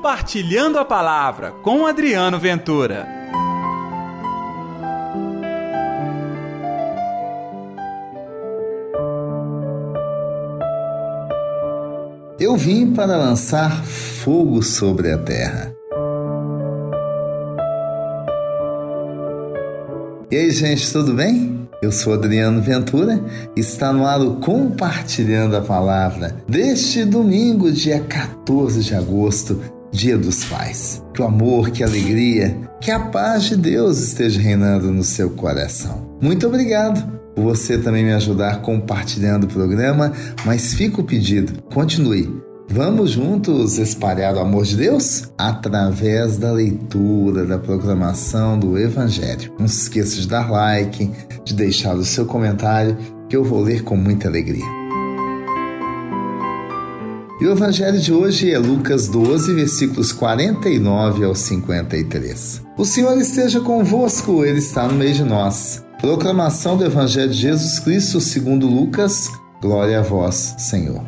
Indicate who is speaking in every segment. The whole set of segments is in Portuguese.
Speaker 1: Compartilhando a Palavra com Adriano Ventura.
Speaker 2: Eu vim para lançar fogo sobre a terra. E aí, gente, tudo bem? Eu sou Adriano Ventura, está no ar o Compartilhando a Palavra deste domingo, dia 14 de agosto, Dia dos Pais. Que o amor, que a alegria, que a paz de Deus esteja reinando no seu coração. Muito obrigado por você também me ajudar compartilhando o programa, mas fica o pedido, continue Vamos juntos espalhar o amor de Deus através da leitura, da proclamação do Evangelho. Não se esqueça de dar like, de deixar o seu comentário, que eu vou ler com muita alegria. E o Evangelho de hoje é Lucas 12, versículos 49 ao 53. O Senhor esteja convosco, Ele está no meio de nós. Proclamação do Evangelho de Jesus Cristo segundo Lucas. Glória a vós, Senhor.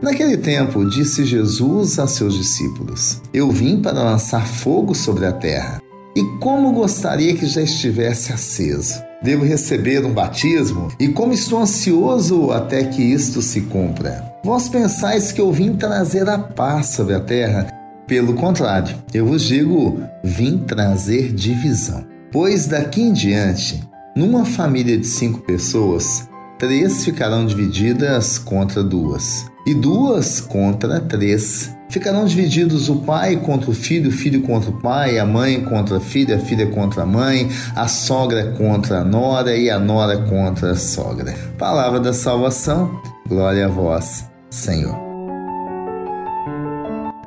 Speaker 2: Naquele tempo, disse Jesus a seus discípulos: Eu vim para lançar fogo sobre a terra. E como gostaria que já estivesse aceso. Devo receber um batismo, e como estou ansioso até que isto se cumpra. Vós pensais que eu vim trazer a paz sobre a terra? Pelo contrário, eu vos digo: vim trazer divisão. Pois daqui em diante, numa família de cinco pessoas, três ficarão divididas contra duas e duas contra três. Ficarão divididos o pai contra o filho, o filho contra o pai, a mãe contra a filha, a filha contra a mãe, a sogra contra a nora e a nora contra a sogra. Palavra da salvação, glória a vós, Senhor.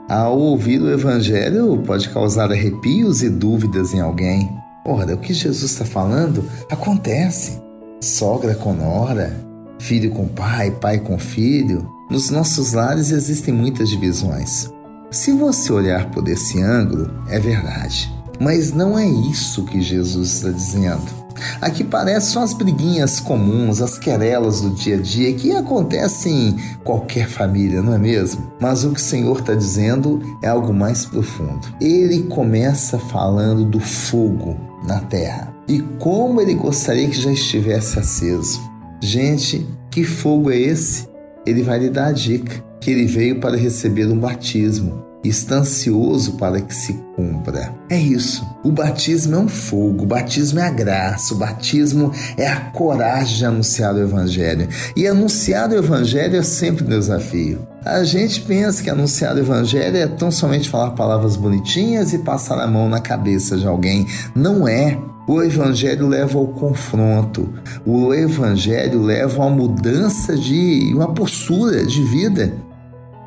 Speaker 2: Ao ouvir o Evangelho, pode causar arrepios e dúvidas em alguém. Ora, o que Jesus está falando acontece. Sogra com nora, filho com pai, pai com filho, nos nossos lares existem muitas divisões. Se você olhar por esse ângulo, é verdade. Mas não é isso que Jesus está dizendo. Aqui parecem só as briguinhas comuns, as querelas do dia a dia que acontecem em qualquer família, não é mesmo? Mas o que o Senhor está dizendo é algo mais profundo. Ele começa falando do fogo na terra e como ele gostaria que já estivesse aceso. Gente, que fogo é esse? Ele vai lhe dar a dica que ele veio para receber um batismo está ansioso para que se cumpra. É isso. O batismo é um fogo, o batismo é a graça, o batismo é a coragem de anunciar o Evangelho. E anunciar o Evangelho é sempre um desafio. A gente pensa que anunciar o Evangelho é tão somente falar palavras bonitinhas e passar a mão na cabeça de alguém. Não é. O Evangelho leva ao confronto, o Evangelho leva a uma mudança de uma postura de vida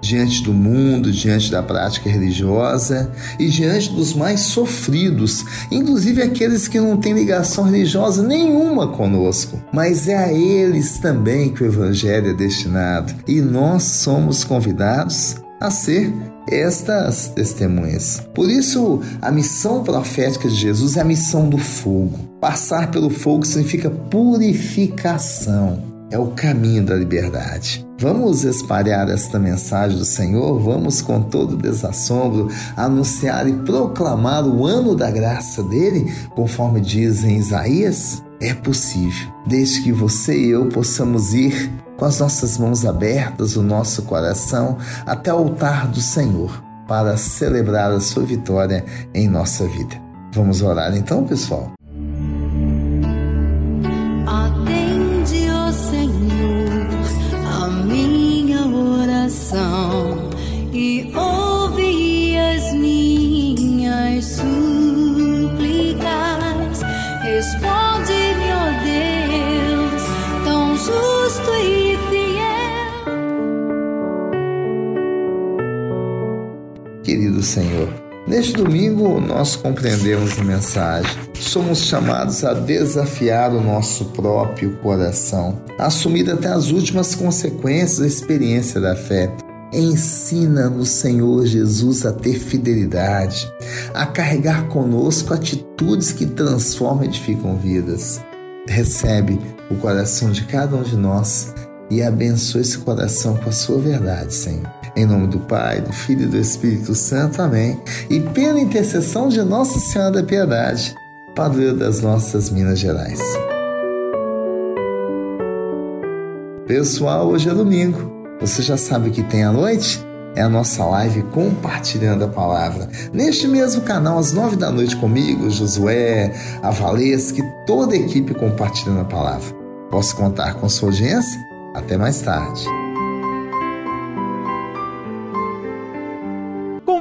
Speaker 2: diante do mundo, diante da prática religiosa e diante dos mais sofridos, inclusive aqueles que não têm ligação religiosa nenhuma conosco. Mas é a eles também que o Evangelho é destinado e nós somos convidados a ser estas testemunhas. Por isso, a missão profética de Jesus é a missão do fogo. Passar pelo fogo significa purificação. É o caminho da liberdade. Vamos espalhar esta mensagem do Senhor, vamos com todo desassombro anunciar e proclamar o ano da graça dele, conforme diz em Isaías? É possível, desde que você e eu possamos ir com as nossas mãos abertas, o nosso coração, até o altar do Senhor, para celebrar a sua vitória em nossa vida. Vamos orar então, pessoal?
Speaker 3: Atende, Senhor, a minha oração e ouve as minhas súplicas. Responde-me,
Speaker 2: querido Senhor. Neste domingo, nós compreendemos a mensagem. Somos chamados a desafiar o nosso próprio coração, a assumir até as últimas consequências da experiência da fé. Ensina-nos, Senhor Jesus, a ter fidelidade, a carregar conosco atitudes que transformam e edificam vidas. Recebe o coração de cada um de nós e abençoe esse coração com a sua verdade, Senhor. Em nome do Pai, do Filho e do Espírito Santo. Amém. E pela intercessão de Nossa Senhora da Piedade, padroeira das nossas Minas Gerais. Pessoal, hoje é domingo. Você já sabe o que tem à noite? É a nossa live compartilhando a palavra. Neste mesmo canal, às nove da noite, comigo, Josué, a Valesca e toda a equipe compartilhando a palavra. Posso contar com sua audiência? Até mais tarde.